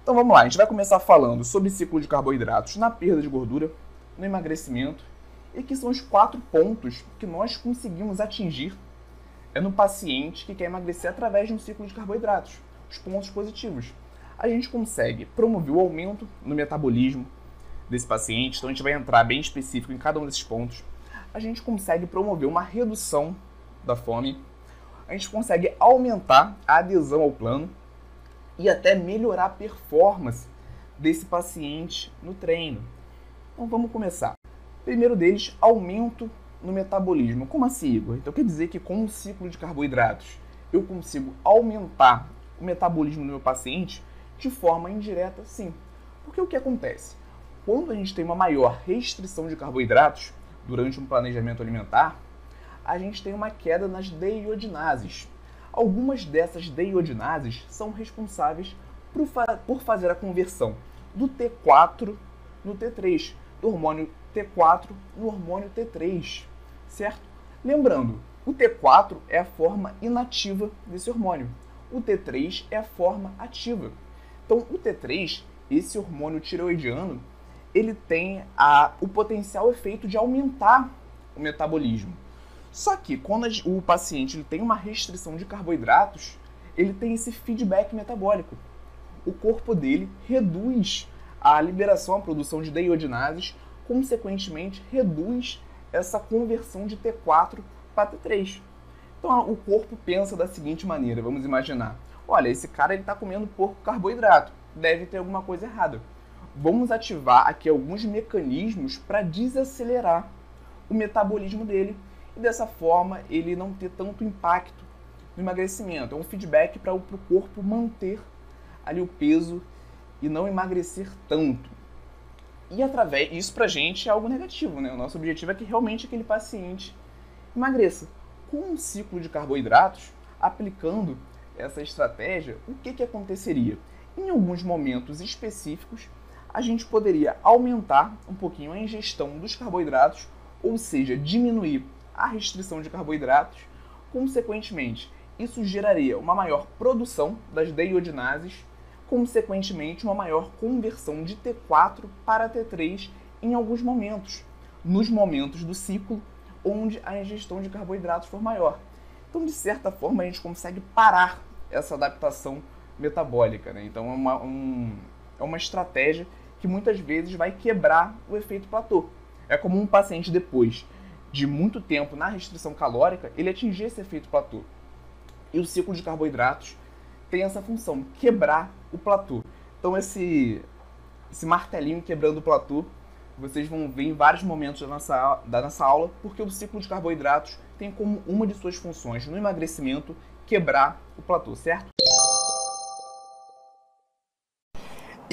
Então vamos lá, a gente vai começar falando sobre ciclo de carboidratos na perda de gordura, no emagrecimento, e que são os quatro pontos que nós conseguimos atingir é no paciente que quer emagrecer através de um ciclo de carboidratos. Os pontos positivos. A gente consegue promover o aumento no metabolismo desse paciente, então a gente vai entrar bem específico em cada um desses pontos. A gente consegue promover uma redução da fome, a gente consegue aumentar a adesão ao plano e até melhorar a performance desse paciente no treino. Então vamos começar. Primeiro deles, aumento no metabolismo. Como assim, Igor? Então quer dizer que com um ciclo de carboidratos eu consigo aumentar o metabolismo do meu paciente de forma indireta? Sim. Porque o que acontece? Quando a gente tem uma maior restrição de carboidratos durante um planejamento alimentar, a gente tem uma queda nas deiodinases. Algumas dessas deiodinases são responsáveis por, fa por fazer a conversão do T4 no T3, do hormônio T4 no hormônio T3 certo? Lembrando, o T4 é a forma inativa desse hormônio. O T3 é a forma ativa. Então, o T3, esse hormônio tireoidiano, ele tem a, o potencial efeito de aumentar o metabolismo. Só que quando o paciente ele tem uma restrição de carboidratos, ele tem esse feedback metabólico. O corpo dele reduz a liberação, a produção de deiodinases, consequentemente reduz essa conversão de T4 para T3. Então o corpo pensa da seguinte maneira, vamos imaginar, olha, esse cara está comendo pouco carboidrato, deve ter alguma coisa errada. Vamos ativar aqui alguns mecanismos para desacelerar o metabolismo dele e dessa forma ele não ter tanto impacto no emagrecimento. É um feedback para o corpo manter ali o peso e não emagrecer tanto. E através isso pra gente é algo negativo, né? O nosso objetivo é que realmente aquele paciente emagreça. Com um ciclo de carboidratos, aplicando essa estratégia, o que, que aconteceria? Em alguns momentos específicos, a gente poderia aumentar um pouquinho a ingestão dos carboidratos, ou seja, diminuir a restrição de carboidratos. Consequentemente, isso geraria uma maior produção das deiodinases consequentemente, uma maior conversão de T4 para T3 em alguns momentos, nos momentos do ciclo onde a ingestão de carboidratos for maior. Então, de certa forma, a gente consegue parar essa adaptação metabólica. Né? Então, é uma, um, é uma estratégia que muitas vezes vai quebrar o efeito platô. É como um paciente, depois de muito tempo na restrição calórica, ele atingir esse efeito platô. E o ciclo de carboidratos tem essa função, quebrar o platô. Então esse, esse martelinho quebrando o platô, vocês vão ver em vários momentos da nossa, da nossa aula, porque o ciclo de carboidratos tem como uma de suas funções no emagrecimento quebrar o platô, certo?